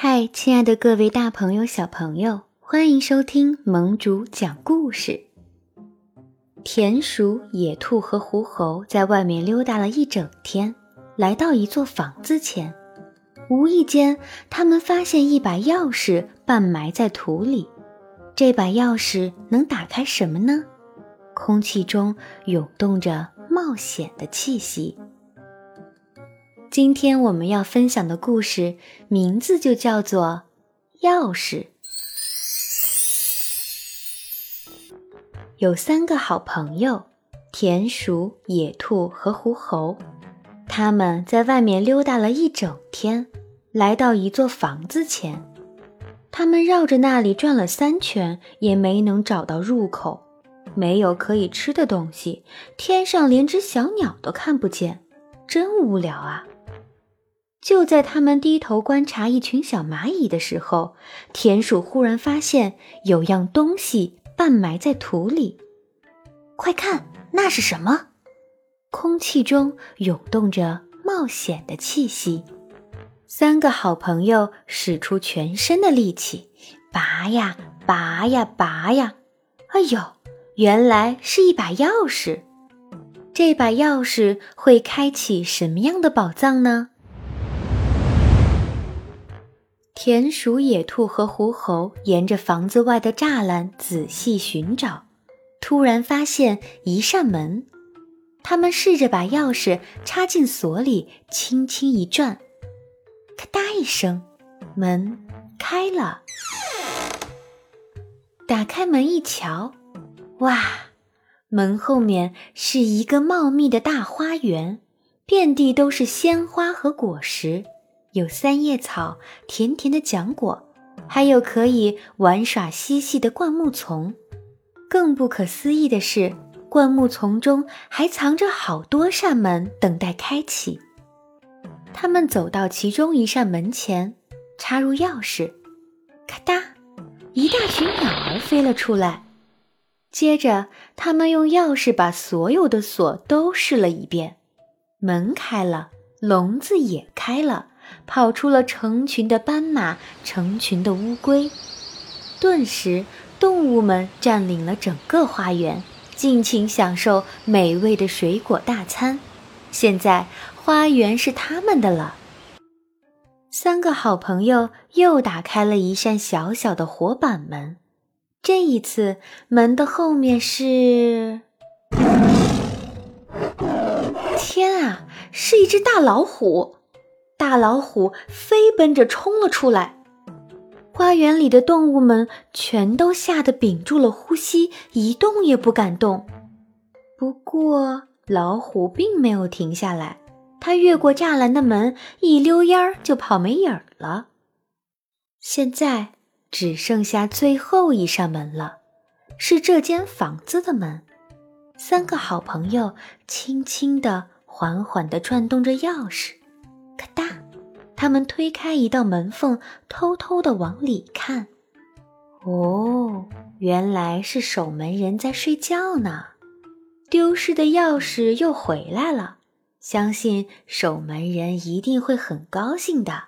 嗨，亲爱的各位大朋友、小朋友，欢迎收听盟主讲故事。田鼠、野兔和狐猴在外面溜达了一整天，来到一座房子前，无意间，他们发现一把钥匙半埋在土里。这把钥匙能打开什么呢？空气中涌动着冒险的气息。今天我们要分享的故事名字就叫做《钥匙》。有三个好朋友：田鼠、野兔和狐猴。他们在外面溜达了一整天，来到一座房子前。他们绕着那里转了三圈，也没能找到入口。没有可以吃的东西，天上连只小鸟都看不见，真无聊啊！就在他们低头观察一群小蚂蚁的时候，田鼠忽然发现有样东西半埋在土里。快看，那是什么？空气中涌动着冒险的气息。三个好朋友使出全身的力气，拔呀拔呀拔呀！哎呦，原来是一把钥匙。这把钥匙会开启什么样的宝藏呢？田鼠、野兔和狐猴沿着房子外的栅栏仔细寻找，突然发现一扇门。他们试着把钥匙插进锁里，轻轻一转，咔嗒一声，门开了。打开门一瞧，哇，门后面是一个茂密的大花园，遍地都是鲜花和果实。有三叶草、甜甜的浆果，还有可以玩耍嬉戏的灌木丛。更不可思议的是，灌木丛中还藏着好多扇门，等待开启。他们走到其中一扇门前，插入钥匙，咔嗒，一大群鸟儿飞了出来。接着，他们用钥匙把所有的锁都试了一遍，门开了，笼子也开了。跑出了成群的斑马，成群的乌龟。顿时，动物们占领了整个花园，尽情享受美味的水果大餐。现在，花园是他们的了。三个好朋友又打开了一扇小小的活板门，这一次，门的后面是……天啊，是一只大老虎！大老虎飞奔着冲了出来，花园里的动物们全都吓得屏住了呼吸，一动也不敢动。不过，老虎并没有停下来，它越过栅栏的门，一溜烟儿就跑没影儿了。现在只剩下最后一扇门了，是这间房子的门。三个好朋友轻轻地、缓缓地转动着钥匙。他们推开一道门缝，偷偷地往里看。哦，原来是守门人在睡觉呢。丢失的钥匙又回来了，相信守门人一定会很高兴的。